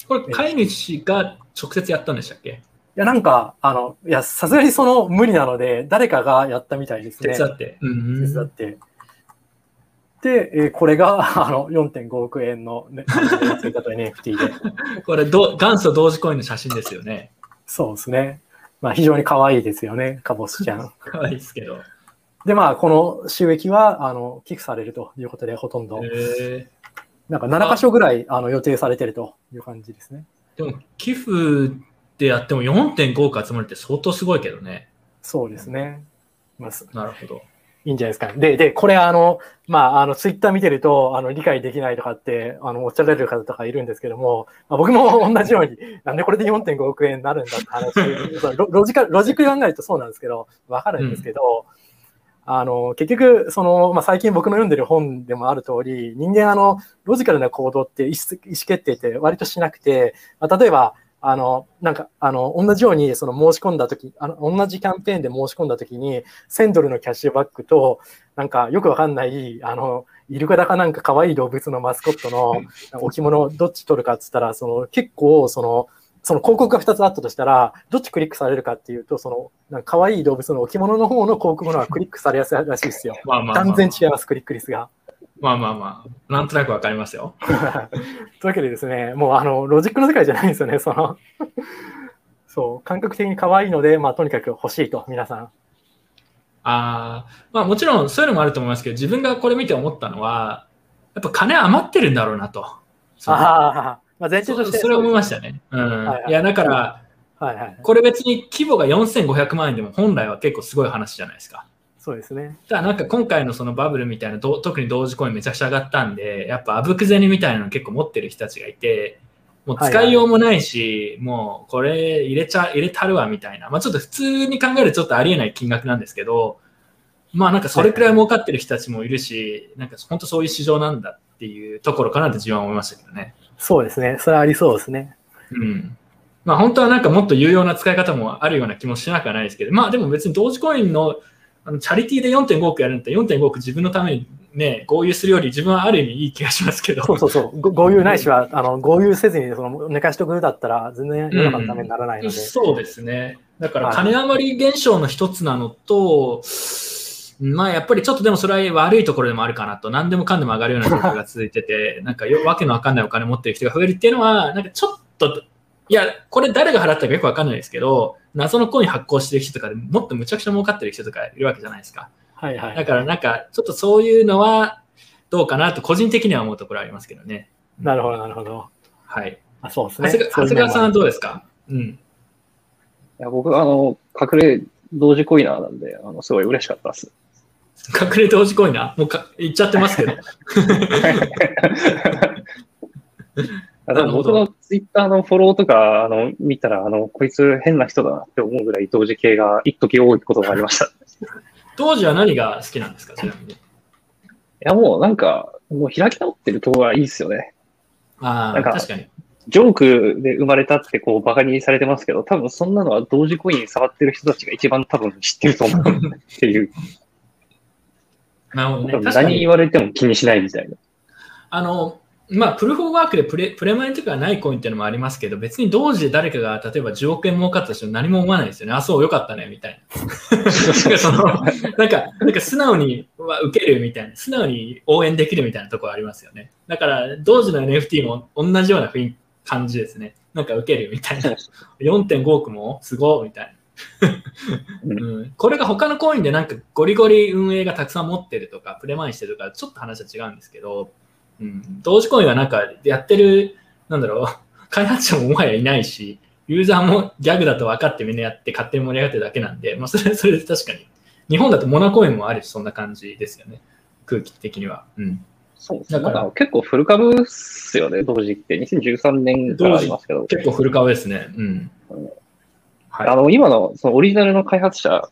A: これ、飼い主が直接やったんでしたっけ？
C: いや、なんか、あの、いや、さすがにその無理なので、誰かがやったみたいですね。
A: 手伝って。うん
C: 手伝って。で、えーこれが、[laughs] あの、4.5億円の、ね、と NFT で。[laughs]
A: これど、元祖同時コインの写真ですよね。
C: そうですね。まあ、非常に可愛いですよね、カボスちゃん。[laughs]
A: 可愛いですけど。
C: で、まあ、この収益は、あの、寄付されるということで、ほとんど、
A: へ
C: なんか7箇所ぐらい、あの、予定されてるという感じですね。
A: ーでも、寄付でやっても4.5億集まるって相当すごいけどね。
C: そうですね。まあ、す
A: なるほど。
C: いいんじゃないですかね。で、で、これあの、まあ、あの、ツイッター見てると、あの、理解できないとかって、あの、おっしゃられる方とかいるんですけども、まあ、僕も同じように、なんでこれで4.5億円になるんだって話、[laughs] ロロジカル、ロジック考えるとそうなんですけど、わかるんですけど、あの、結局、その、まあ、最近僕の読んでる本でもある通り、人間あの、ロジカルな行動って意思意思決定って割としなくて、まあ、例えば、あの、なんか、あの、同じように、その申し込んだとき、あの、同じキャンペーンで申し込んだときに、1000ドルのキャッシュバックと、なんか、よくわかんない、あの、イルカだかなんか可愛い動物のマスコットの [laughs] 置物、どっち取るかっつったら、その、結構、その、その広告が2つあったとしたら、どっちクリックされるかっていうと、その、なんか可愛い動物の置物の方の広告の方がクリックされやすいらしいですよ。
A: まあまあまあ、
C: 断然違います、クリック率が。
A: まあまあまあ。なんとなくわかりますよ。[laughs]
C: というわけでですね、もうあの、ロジックの世界じゃないんですよね、その、[laughs] そう、感覚的に可愛いので、まあ、とにかく欲しいと、皆さん。
A: ああ、まあもちろんそういうのもあると思いますけど、自分がこれ見て思ったのは、やっぱ金余ってるんだろうなと。
C: ああ、まあ、前提として。
A: そそれ思いましたね。うん。
C: はいはい
A: いや、だから、
C: はいはい。
A: これ別に規模が4500万円でも本来は結構すごい話じゃないですか。
C: そうですね。
A: ただなんか今回のそのバブルみたいな、ど特に同時コインめちゃくちゃ上がったんで、やっぱあぶく銭みたいなの結構持ってる人たちがいて、もう使いようもないし、もうこれ入れちゃ、入れたるわみたいな。まあちょっと普通に考えるとちょっとありえない金額なんですけど、まあなんかそれくらい儲かってる人たちもいるし、なんか本当そういう市場なんだっていうところかなって自分は思いましたけどね。
C: そうですね。それはありそうですね。
A: うん。まあ本当はなんかもっと有用な使い方もあるような気もしなくはないですけど、まあでも別に同時コインのあのチャリティーで4.5億やるんだったら4.5億自分のためにね、合流するより自分はある意味いい気がしますけど。
C: そうそうそう。ご合流ないしは、あの、合流せずに、その、寝かしとくだったら、全然世の中のためにならないので。
A: そうですね。だから
C: はい
A: 金余り現象の一つなのと、まあやっぱりちょっとでもそれは悪いところでもあるかなと、何でもかんでも上がるような状況が続いてて、なんかよわけのわかんないお金持ってる人が増えるっていうのは、なんかちょっと、いや、これ誰が払ったかよくわかんないですけど、謎のコイン発行してる人とかでもっとむちゃくちゃ儲かってる人とかいるわけじゃないですか。
C: はいはい。
A: だからなんか、ちょっとそういうのはどうかなと個人的には思うところありますけどね。
C: なるほど、なるほど。
A: はい。
C: あそうですね。
A: 長谷川さんはどうですか？うん。
B: いや僕はあの、隠れ同時コイナーなんで、あの、すごい嬉しかったです。
A: 隠れ同時コイナー？もうか言っちゃってますけど。[laughs]
B: あでも僕のツイッターのフォローとか、あの、見たら、あの、こいつ変な人だなって思うぐらい同時系が一時多いことがありました。い
A: 当時は何が好きなんですか？ちなみに。
B: や、もうなんか、もう開き直ってるところがいいですよね。
A: ああ、
B: なんか
A: 確かに。
B: ジョークで生まれたってこうバカにされてますけど、多分そんなのは同時コイン触ってる人たちが一番多分知ってると思うっていう。
A: なるほどね。
B: 何言われても気にしないみたいな。
A: あの、まあ、プルフォーワークでプレプレマインとかがないコインっていうのもありますけど、別に同時で誰かが例えば10億円儲かったとしても何も思わないですよね。あ、そう、よかったね、みたいな。なんかその、なんか、なんか素直には受けるみたいな、素直に応援できるみたいなところありますよね。だから、同時の NFT も同じような雰囲気感じですね。なんか受けるみたいな。4.5億もすごいみたいな。うん、これが他のコインでなんかゴリゴリ運営がたくさん持ってるとか、プレマインしてるとか、ちょっと話は違うんですけど、うん、同時コインはなんかやってる、なんだろう、[laughs] 開発者ももはやいないし、ユーザーもギャグだと分かってみんなやって勝手に盛り上がってるだけなんで、まあ、それはそれで確かに。日本だとモナコインもあるし、そんな感じですよね。空気的には。うん。
B: そうですね。
A: だから
B: なんか結構フル株っすよね、同時って。2013年からありますけど。
A: 結構フル顔ですね。うん。はい。
B: あの、今のそのオリジナルの開発者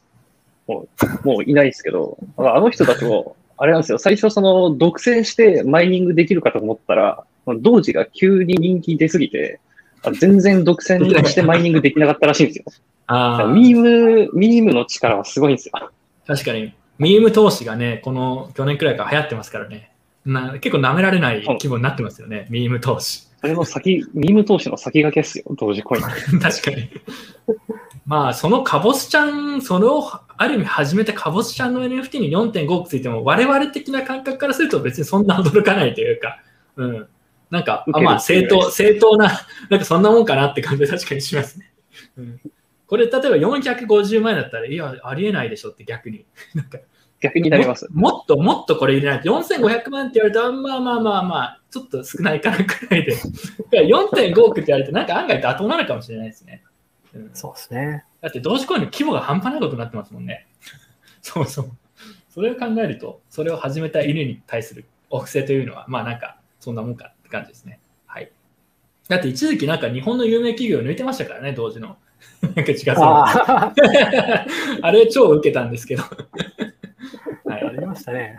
B: ももういないですけど、あの人たちも、あれなんですよ、最初その独占してマイニングできるかと思ったら、同時が急に人気出すぎて、あ全然独占してマイニングできなかったらしいんですよ。
A: あー
B: ミーム、ミームの力はすごいんですよ。
A: 確かに、ミーム投資がね、この去年くらいから流行ってますからね。な結構舐められない規模になってますよね、ミーム投資。
B: それの先、ミーム投資の先駆けっすよ、同時コイン。[laughs]
A: 確かに。まあ、そのカボスちゃん、それをある意味始めたカボスちゃんの NFT に4.5億ついても、我々的な感覚からすると別にそんな驚かないというか、うん。なんか、あまあ、正当、正当な、なんかそんなもんかなって感じは確かにしますね。うん、これ、例えば450万円だったら、いや、ありえないでしょって逆に。[laughs] なんか
B: 逆になります。
A: ももっともっとこれ入れないと、4500万って言われると、まあまあまあまあ、ちょっと少ないかなくらいで、[laughs] 4.5億って言われると、なんか案外妥当なのかもしれないですね。うん
C: そうですね。
A: だって同時コインの規模が半端ないことになってますもんね。[laughs] そうそう。それを考えると、それを始めた犬に対するお布施というのは、まあなんか、そんなもんかって感じですね。はい。だって一時期なんか日本の有名企業を抜いてましたからね、同時の。なんか違う。
C: あ [laughs]
A: あれ超受けたんですけど。は
C: あ、あり
A: い。
C: ましたね。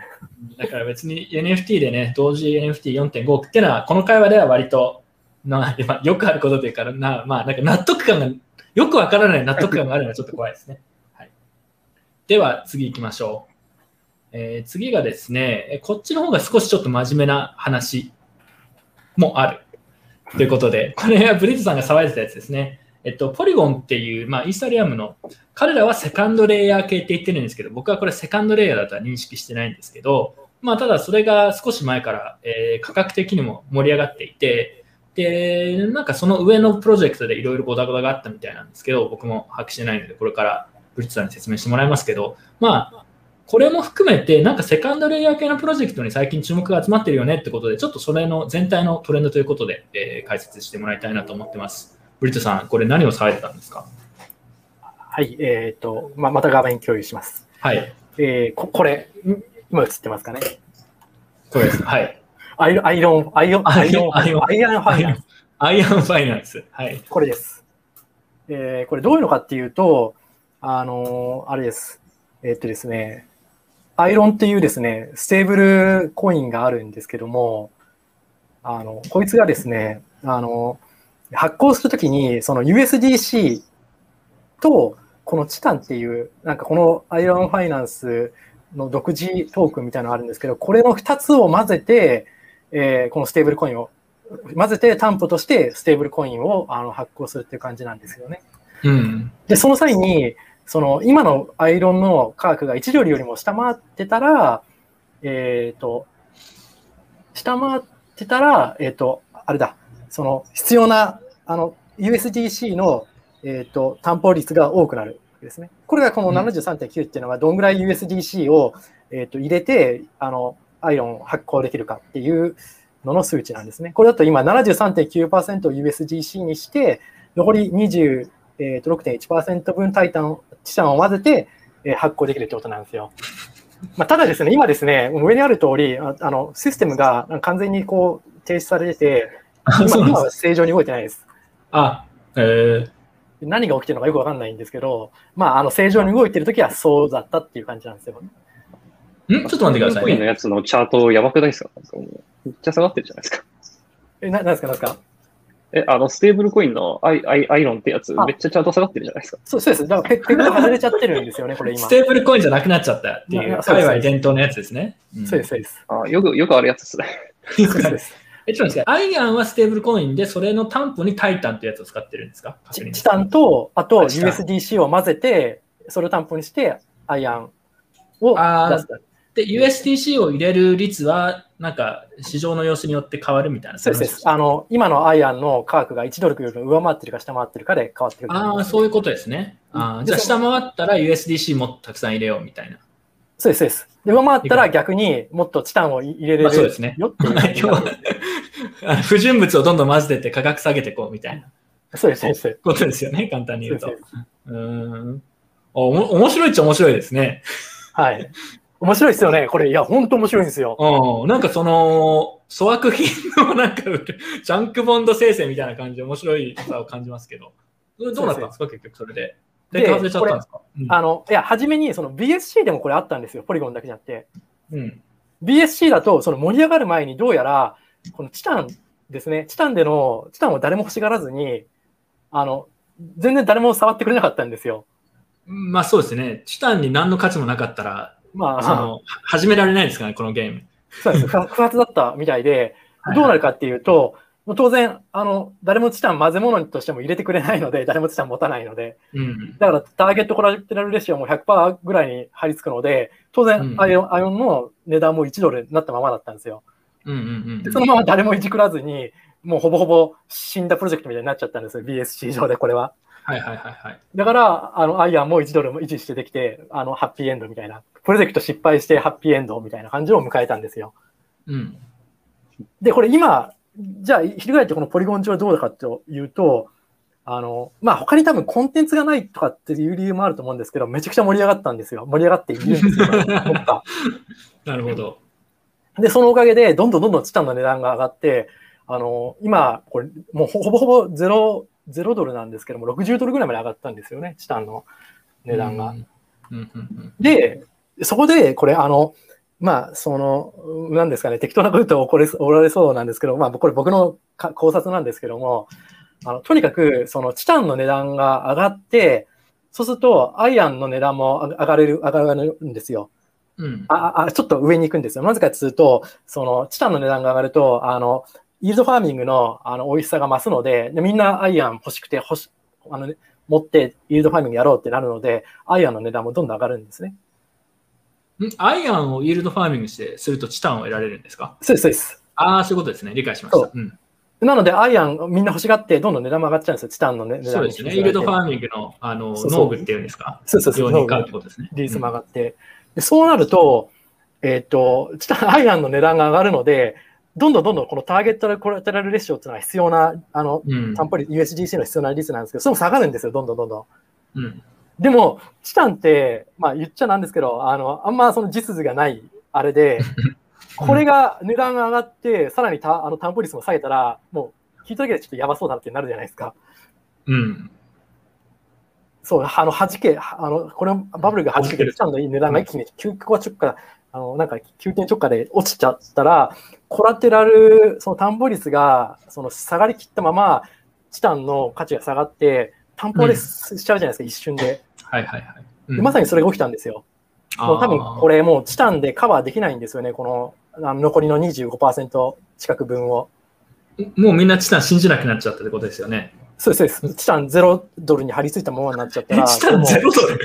A: だから別に NFT でね、同時 NFT4.5 億っていうのは、この会話では割と、なまあ、よくあることというか、なまあ、なんか納得感が、よくわからない納得感があるのはちょっと怖いですね。はい、では、次行きましょう。えー次がですね、えこっちの方が少しちょっと真面目な話もある。ということで、これはブリッツさんが騒いでたやつですね。えっと、ポリゴンっていう、まあ、イーサリアムの、彼らはセカンドレイヤー系って言ってるんですけど、僕はこれセカンドレイヤーだとは認識してないんですけど、まあ、ただそれが少し前から、えー価格的にも盛り上がっていて、で、なんかその上のプロジェクトでいろいろゴダゴダがあったみたいなんですけど、僕も把握してないので、これからブリッツさんに説明してもらいますけど、まあ、これも含めて、なんか second layer 系のプロジェクトに最近注目が集まってるよねってことで、ちょっとそれの全体のトレンドということで、えー解説してもらいたいなと思ってます。ブリットさん、これ何をされてたんですか？
C: はい、えっ、と、まあ、また画面共有します。
A: はい。
C: えーここれ、ん今映ってますかね？
A: これです。はい。
C: アイロン、アイロン、アイロン、アイロン、
A: アイロン
C: アイアンファイナンス。
A: アイアンファイナンス。はい。
C: これです。えーこれどういうのかっていうと、あのーあれです。えーっとですね、アイロンっていうですね、ステーブルコインがあるんですけども、あの、こいつがですね、あの、発行するときに、その USDC と、このチタンっていう、なんかこのアイロンファイナンスの独自トークンみたいなのがあるんですけど、これの2つを混ぜて、えーこのステーブルコインを混ぜて担保としてステーブルコインをあの発行するっていう感じなんですよね。
A: うん。
C: で、その際に、その今のアイロンの価格が1ドルよりも下回ってたら、えっ、と、下回ってたら、えっ、と、あれだ、その必要なあの USDC の、えー、と担保率が多くなるけですね。これがこの73.9っていうのがどんぐらい USDC を、えー、と入れて、あの、アイロンを発行できるかっていうのの数値なんですね。これだと今73.9%を USDC にして、残り26.1%分タイタン、チタンを混ぜて、えー発行できるってことなんですよ。まあ、ただですね、今ですね、上にある通り、ああのシステムが完全にこう停止されてて、今は正常に動いてないです。
A: あ、えー、
C: 何が起きてるのかよくわかんないんですけど、まあ、あの正常に動いてるときはそうだったっていう感じなんですよ。
A: ん？ちょっと待ってくださいね。
B: コインのやつのチャートやばくないですか？めっちゃ下がってるじゃないですか。
C: え、ななんですか、なんですか？
B: え、あの、ステーブルコインのアイアイアイロンってやつ、
C: あ
B: めっちゃチャート下がってるじゃないですか？
C: そうそうです。だからペペッグ外れちゃってるんですよね、これ今。
A: ステーブルコインじゃなくなっちゃったっていう、海外伝統のやつですね。うん
C: そうです、そうです。
B: あよく、よくあるやつですね。
C: そうです。
A: え、ちょっと待ってくださいアイアンはステーブルコインで、それの担保にタイタンってやつを使ってるんですか？タ
C: タイタンと、あと USDC を混ぜて、それを担保にして、アイアンを出す。
A: で、USDC を入れる率は、なんか、市場の様子によって変わるみたいな。
C: そうです。あの、今のアイアンの価格が1ドルより上回ってるか下回ってるかで変わってくる。
A: ああ、そういうことですね。あーじゃあ、下回ったら USDC もたくさん入れようみたいな。
C: そうです、そうです。で上回ったら逆にもっとチタンを入れれ
A: まあそう
C: る
A: ですね
C: よっていう感 [laughs] じ
A: 今
C: が。
A: 日あの不純物をどんどん混ぜてって価格下げていこうみたいな
C: そうです、そうです。
A: ことですよね、簡単に言うと
C: そう。
A: うーん。おも面白いっちゃ面白いですね。
C: はい。面白いですよね。これ、いや、本当面白いんですよ。
A: うん。なんかその、粗悪品のなんか、ジャンクボンド生成みたいな感じで面白いさを感じますけど。どうなったんですか、結局それで。
C: で
A: で、外れちゃったんですか？うん
C: あの、いや、初めにその BSC でもこれあったんですよ。ポリゴンだけじゃなくて。
A: うん。
C: BSC だと、その盛り上がる前にどうやら、このチタンですね、チタンでの、チタンを誰も欲しがらずに、あの、全然誰も触ってくれなかったんですよ。
A: まあそうですね。チタンに何の価値もなかったら、
C: まあ、
A: その、は始められないですからね、このゲーム。
C: そうです。不 [laughs] 不発だったみたいで、どうなるかっていうと、もう当然、あの、誰もチタン混ぜ物としても入れてくれないので、誰もチタン持たないので、
A: うん。
C: だからターゲットコラテラルレシオも100%ぐらいに張り付くので、当然、
A: うん
C: アイオンアイオンの値段も1ドルになったままだったんですよ。
A: うんうんうん
C: でそのまま誰もいじくらずに、もうほぼほぼ死んだプロジェクトみたいになっちゃったんですよ、BSC 上でこれは。
A: はいはいはいはい。
C: だから、あの、アイアンも1ドルも維持してできて、あの、ハッピーエンドみたいな、プロジェクト失敗してハッピーエンドみたいな感じを迎えたんですよ。
A: うん。
C: で、これ今、じゃあ、翻ってこのポリゴン上どうだかというと、あの、まあ、他に多分コンテンツがないとかっていう理由もあると思うんですけど、めちゃくちゃ盛り上がったんですよ。盛り上がっているんですよ。[laughs]
A: なるほど。
C: で、そのおかげで、どんどんどんどんチタンの値段が上がって、あの、今、これ、もうほほぼほぼゼロ、ゼロドルなんですけども、60ドルぐらいまで上がったんですよね、チタンの値段が。で、そこで、これ、あの、まあ、その、なんですかね、適当なこと言うと怒れ怒られそうなんですけど、まあ、これ僕のか考察なんですけども、あのとにかく、そのチタンの値段が上がって、そうすると、アイアンの値段も上がれる、上がるんですよ。
A: うん。
C: ああ、ちょっと上に行くんですよ。なぜかというと、その、チタンの値段が上がると、あの、イールドファーミングの、あの、美味しさが増すので、でみんなアイアン欲しくて、欲し、あの、持ってイールドファーミングやろうってなるので、アイアンの値段もどんどん上がるんですね。
A: ん？アイアンをイールドファーミングしてするとチタンを得られるんですか？
C: そうです、そうです。
A: ああ、そういうことですね。理解しました。
C: そう
A: うん、
C: なので、アイアンみんな欲しがって、どんどん値段も上がっちゃうんですよ。チタンの、ね、値段
A: そうですね。イールドファ
C: ー
A: ーミングのあの農具っていうんですか？
C: そうそうそう
A: 用に買うってことですね。
C: リリースも上がって。でそうなると、えっ、と、チタン、アイアンの値段が上がるので、どんどんどんどんこのターゲットコラテラルレシオっていうのは必要な、あの、
A: うん。
C: 担保率、USDC の必要な率なんですけど、それも下がるんですよ、どんどんどんどん。
A: うん。
C: でも、チタンって、まあ言っちゃなんですけど、あの、あんまその実図がないあれで、[laughs] これが値段が上がって、さらにたあの担保率も下げたら、もう聞いただけでちょっとやばそうだなってなるじゃないですか。
A: うん。
C: そう、あの、弾け、あの、これバブルが弾けて、
A: 弾ける
C: チタンの値段が一気に急コア直下、あの、なんか急転直下で落ちちゃったら、コラテラル、その担保率が、その下がりきったまま、チタンの価値が下がって、担保ですしちゃうじゃないですか、一瞬で。
A: はいはいはい。うん
C: でまさにそれが起きたんですよ。もう多分これもうチタンでカバーできないんですよね、このあの残りの25%近く分を。
A: もうみんなチタン信じなくなっちゃったってことですよね。
C: そうです、そうです。チタン0ドルに張り付いたままになっちゃった
A: え
C: ら。
A: チタンゼロドル？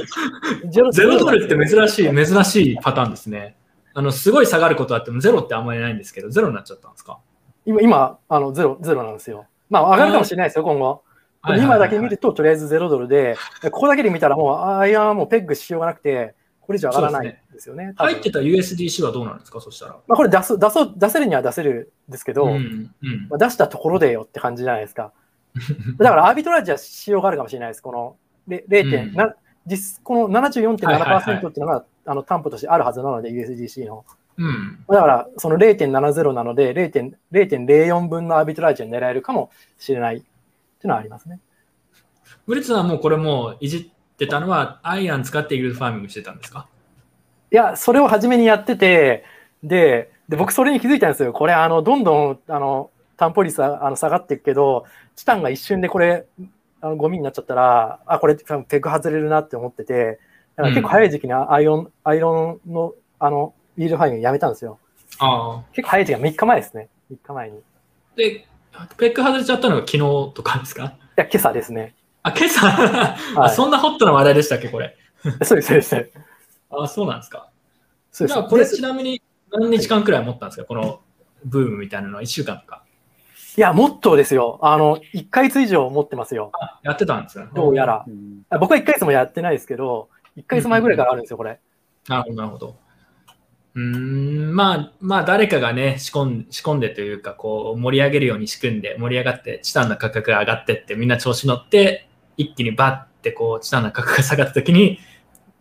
C: ゼロ
A: ゼロドルって珍しい、珍しいパターンですね。あの、すごい下がることあってもゼロってあんまりないんですけど、ゼロになっちゃったんですか？
C: 今、今あのゼロ、ゼロなんですよ。まあ上がるかもしれないですよ、今後。
A: はいはいはい
C: 今だけ見ると、とりあえず0ドルで、ここだけで見たらもう、あアイアンはもうペッグしようがなくて、これ以上上がらないんですよね。多分
A: 入ってた USDC はどうなんですか？そしたら。
C: まあ、これ出す出そう出せるには出せるんですけど、
A: うんうん
C: まあ、出したところでよって感じじゃないですか。[laughs] だからアービトラージはしようがあるかもしれないです。このれ0.7、
A: うん
C: な実この
A: はいはいはい
C: 74.7%っていうのが、あの担保としてあるはずなので、USDC の。
A: うん。
C: だから、その0.70なので0.0 0.04分のアービトラージを狙えるかもしれないいうのはありますね。
A: ブリッツはもうこれもういじってたのは、アイアン使ってイールドファーミングしてたんですか？
C: いや、それを初めにやってて、で、で僕それに気づいたんですよ。これ、あの、どんどん、あの、担保率はあの下がっていくけど、チタンが一瞬でこれ、あのゴミになっちゃったら、あ、これ、ペグ外れるなって思ってて、だから結構早い時期にアイロン、アイロンの、あの、ビールファイングやめたんですよ。
A: ああ。
C: 結構早い時期が3日前ですね。3日前に。い
A: で、ペック外れちゃったのが昨日とかですか？
C: や、今朝ですね。
A: あ、今朝、
C: はい
A: あそんなホットな話題でしたっけ、これ？
C: そうです、そうです。
A: あ、そうなんですか。
C: そうです。
A: じゃあ、これ
C: で
A: ちなみに何日間くらい持ったんですか、このブームみたいなのは？1週間とか？
C: いや、もっとですよ。あの、1ヶ月以上持ってますよ。
A: やってたんですよ。
C: どうやら。あ僕は1ヶ月もやってないですけど、1ヶ月前ぐらいからあるんですよ、これ。
A: なるほど、なるほど。うーん、まあ、まあ、誰かがね、仕込ん仕込んでというか、こう、盛り上げるように仕組んで、盛り上がって、チタンの価格が上がってって、みんな調子乗って、一気にバッて、こう、チタンの価格が下がった時に、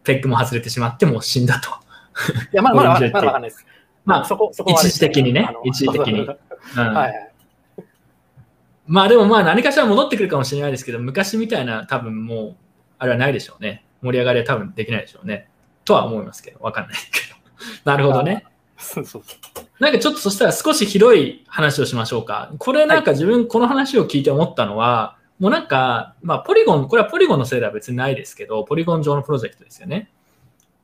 A: ペッグも外れてしまって、もう死んだと。
C: いや、まだまだまだ [laughs] まだわかんないです。
A: まあ、
C: そこ、そこ
A: 一時的にね一時的に。まあでもまあ何かしら戻ってくるかもしれないですけど、昔みたいな多分もう、あれはないでしょうね。盛り上がりは多分できないでしょうね。とは思いますけど、わかんないけど。[laughs] なるほどね。
C: そうそうそう。
A: なんかちょっとそしたら少し広い話をしましょうか。これなんか自分この話を聞いて思ったのは、もうなんか、まあポリゴン、これはポリゴンのせいでは別にないですけど、ポリゴン上のプロジェクトですよね。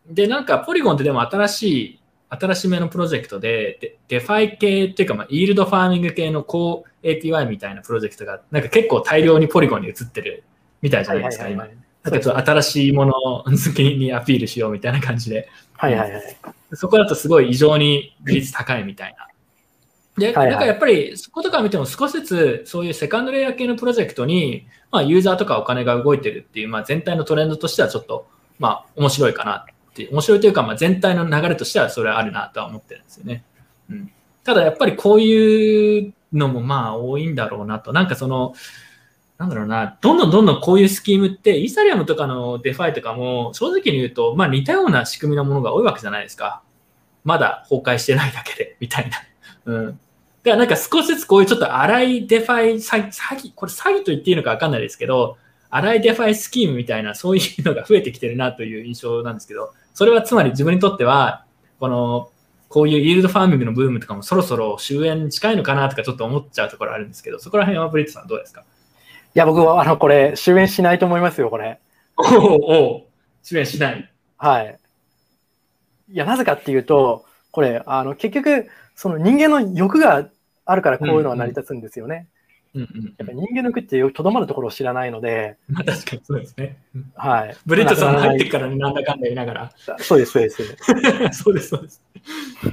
A: で、なんかポリゴンってでも新しい、新しめのプロジェクトで、デ DeFi 系っていうか、まあ、 yield farming 系の高 APY みたいなプロジェクトが、なんか結構大量にポリゴンに移ってるみたいじゃないですか、今。
C: い。
A: なんかちょっと新しいもの好きにアピールしようみたいな感じで。
C: はいはいはい。
A: そこだとすごい異常に比率高いみたいな。で、
C: はいはい
A: なんかやっぱりそことか見ても少しずつそういう second layer 系のプロジェクトに、まあ、ユーザーとかお金が動いてるっていう、まあ、全体のトレンドとしてはちょっと、まあ、面白いかなって面白いというか、まあ、全体の流れとしてはそれはあるなとは思ってるんですよね。うん、ただやっぱりこういうのもまあ多いんだろうなと。なんかその、なんだろうな、どんどんどんどんこういうスキームって、イーサリアムとかの DeFi とかも、正直に言うと、まあ似たような仕組みのものが多いわけじゃないですか。まだ崩壊してないだけで、[laughs] みたいな。うん。だからなんか少しずつこういうちょっと荒い DeFi 詐欺、詐欺、これ詐欺と言っていいのかわかんないですけど、荒いデファイスキームみたいな、そういうのが増えてきてるなという印象なんですけど、それはつまり自分にとっては、この、こういうイールドファーミングのブームとかもそろそろ終焉に近いのかなとかちょっと思っちゃうところあるんですけど、そこら辺はブリットさんどうですか？
C: や、僕は、あの、これ、終焉しないと思いますよ、これ。
A: おおおう終焉しない。
C: はい。いや、なぜかっていうと、これ、あの、結局、その人間の欲があるからこういうのは成り立つんですよね。
A: うんうん
C: やっぱり人間の欲ってとどまるところを知らないので、[laughs]
A: まあ確かにそうですね。うん
C: はい。
A: ブリットさんも入って
C: く
A: からね、なんだかんだ言いながら。
C: そうです、そうです。
A: そうです、[laughs] そうです。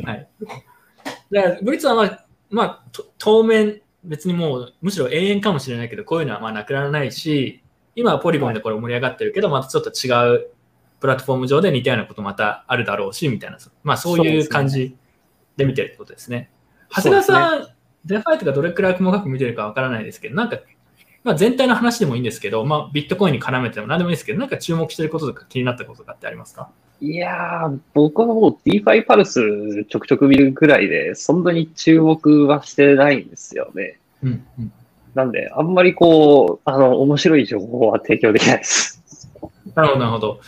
A: はい。だから、ブリッツさんは、まあ、と当面、別にもう、むしろ永遠かもしれないけど、こういうのはまあなくならないし、今はポリゴンでこれ盛り上がってるけど、またちょっと違うプラットフォーム上で似たようなことまたあるだろうし、みたいな、まあそういう感じで見てるってことですね。長谷川さん、 DeFi とかどれくらい細かく見てるかわからないですけど、なんか、まあ、全体の話でもいいんですけど、まあ、ビットコインに絡めても何でもいいですけど、なんか注目してることとか気になったこととかってありますか？
B: いやー、僕はもう DeFi パルスちょくちょく見るぐらいで、そんなに注目はしてないんですよね。
A: うん、うん。
B: なんで、あんまりこう、あの、面白い情報は提供できないです。
A: なるほど、なるほど。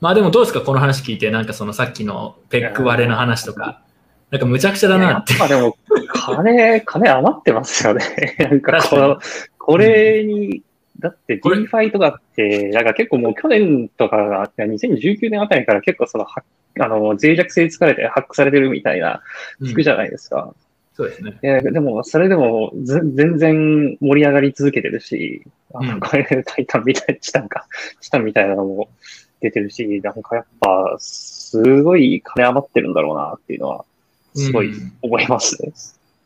A: まあでもどうですか、この話聞いて、なんかそのさっきのペック割れの話とか、なんかむちゃくちゃだなって。
B: まあでも、金、金余ってますよね。なんかこ
A: 確
B: の、これに、だって DeFi とかって、なんか結構もう去年とかが、2019年あたりから結構その、はあの、脆弱性疲れてハックされてるみたいな、聞くじゃないですか。
A: そうですね。
B: いやでも、それでもず全然盛り上がり続けてるし、あ
A: うん
B: のこれ、タイタンみたい、チタンか、チタンみたいなのも出てるし、なんかやっぱ、すごい金余ってるんだろうなっていうのは、すごい
A: うん
B: 思いますね。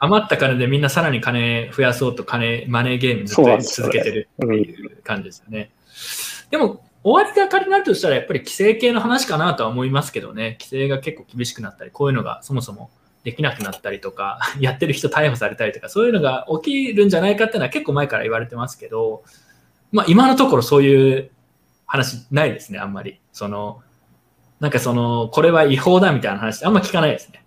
A: 余った金でみんなさらに金増やそうと金、マネーゲームずっと続けてるっていう感じですよね。でも、終わりが仮になるとしたら、やっぱり規制系の話かなとは思いますけどね、規制が結構厳しくなったり、こういうのがそもそもできなくなったりとか、[laughs] やってる人逮捕されたりとか、そういうのが起きるんじゃないかっていうのは結構前から言われてますけど、まあ今のところそういう話ないですね、あんまり。その、なんかその、これは違法だみたいな話ってあんま聞かないですね。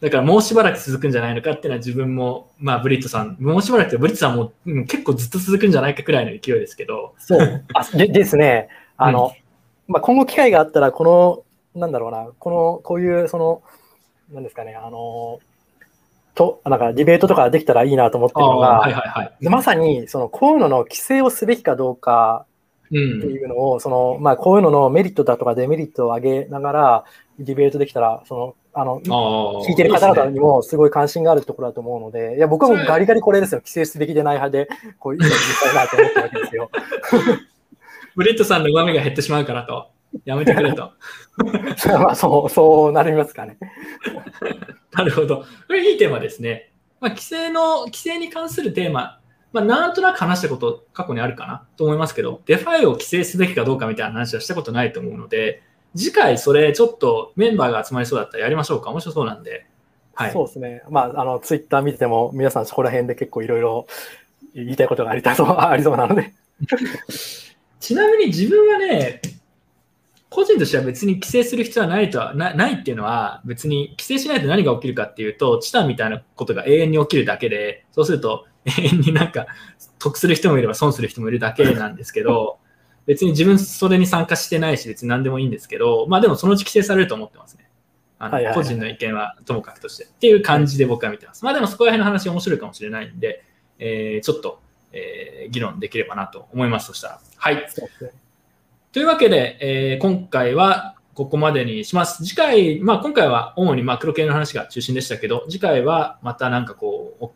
A: だからもうしばらく続くんじゃないのかっていうのは自分も、まあブリットさん、もうしばらくってブリットさんもうん結構ずっと続くんじゃないかくらいの勢いですけど、
C: そう。あで [laughs] ですね、あの、まあ、今後機会があったら、この、なんだろうな、この、こういう、その、なんですかね、あの、と、なんかディベートとかできたらいいなと思って
A: あ
C: るのが、
A: あはいはいはい。
C: まさに、その、こういうのの規制をすべきかどうか
A: うん。
C: っていうのを、その、まあ、こういうののメリットだとかデメリットを上げながら、ディベートできたら、その、あの、聞いてる方々にもすごい関心があるところだと思うので、いや、僕はもうガリガリこれですよ。規制すべきでない派で、こういうのを言いたいなと思ったわけですよ。[laughs]
A: ブリットさんの上目が減ってしまうからと、やめてくれと。[laughs]
C: まあ、そう、そうなりますかね。[laughs]
A: なるほど。これいいテーマですね。まあ、規制の、規制に関するテーマ、まあ、なんとなく話したこと過去にあるかなと思いますけど、 DeFi を規制すべきかどうかみたいな話はしたことないと思うので、次回それちょっとメンバーが集まりそうだったらやりましょうか。面白そうなんで。はい。
C: そうですね。まあ、あの、ツイッター見てても、皆さんそこら辺で結構いろいろ言いたいことがありたそう、[laughs] ありそうなので。
A: ちなみに自分はね、個人としては別に規制する必要はないとはなないっていうのは、別に規制しないと何が起きるかっていうと、チタンみたいなことが永遠に起きるだけで、そうすると永遠になんか得する人もいれば損する人もいるだけなんですけど、別に自分それに参加してないし、別に何でもいいんですけど、まあでもそのうち規制されると思ってますね。あの個人の意見はともかくとして。っていう感じで僕は見てます。まあでもそこら辺の話面白いかもしれないんで、えーちょっと、えー議論できればなと思います。そしたら。はい。というわけで、えー今回はここまでにします。次回、まあ今回は主にマクロ系の話が中心でしたけど、次回はまたなんかこう、お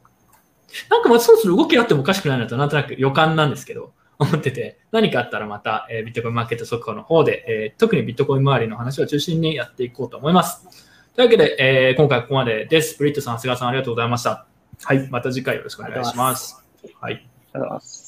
A: なんかまあそろそろ動きあってもおかしくないなとなんとなく予感なんですけど、思ってて、何かあったらまた、えービットコインマーケット速報の方で、えー特にビットコイン周りの話を中心にやっていこうと思います。というわけで、えー今回はここまでです。ブリットさん、菅さんありがとうございました。はい、また次回よろしくお願いします。はい。
B: ありがとうございます。